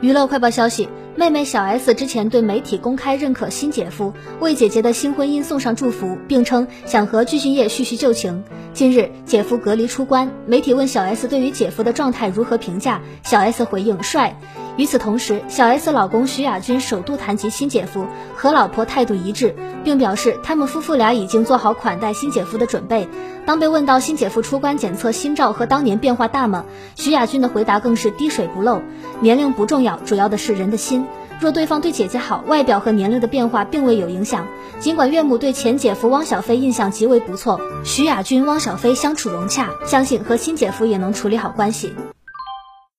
娱乐快报消息，妹妹小 S 之前对媒体公开认可新姐夫，为姐姐的新婚姻送上祝福，并称想和具俊晔叙叙旧情。近日，姐夫隔离出关，媒体问小 S 对于姐夫的状态如何评价，小 S 回应帅。与此同时，小 S 老公徐亚军首度谈及新姐夫，和老婆态度一致，并表示他们夫妇俩已经做好款待新姐夫的准备。当被问到新姐夫出关检测新照和当年变化大吗？徐亚军的回答更是滴水不漏，年龄不重要，主要的是人的心。若对方对姐姐好，外表和年龄的变化并未有影响。尽管岳母对前姐夫汪小菲印象极为不错，徐亚军、汪小菲相处融洽，相信和新姐夫也能处理好关系。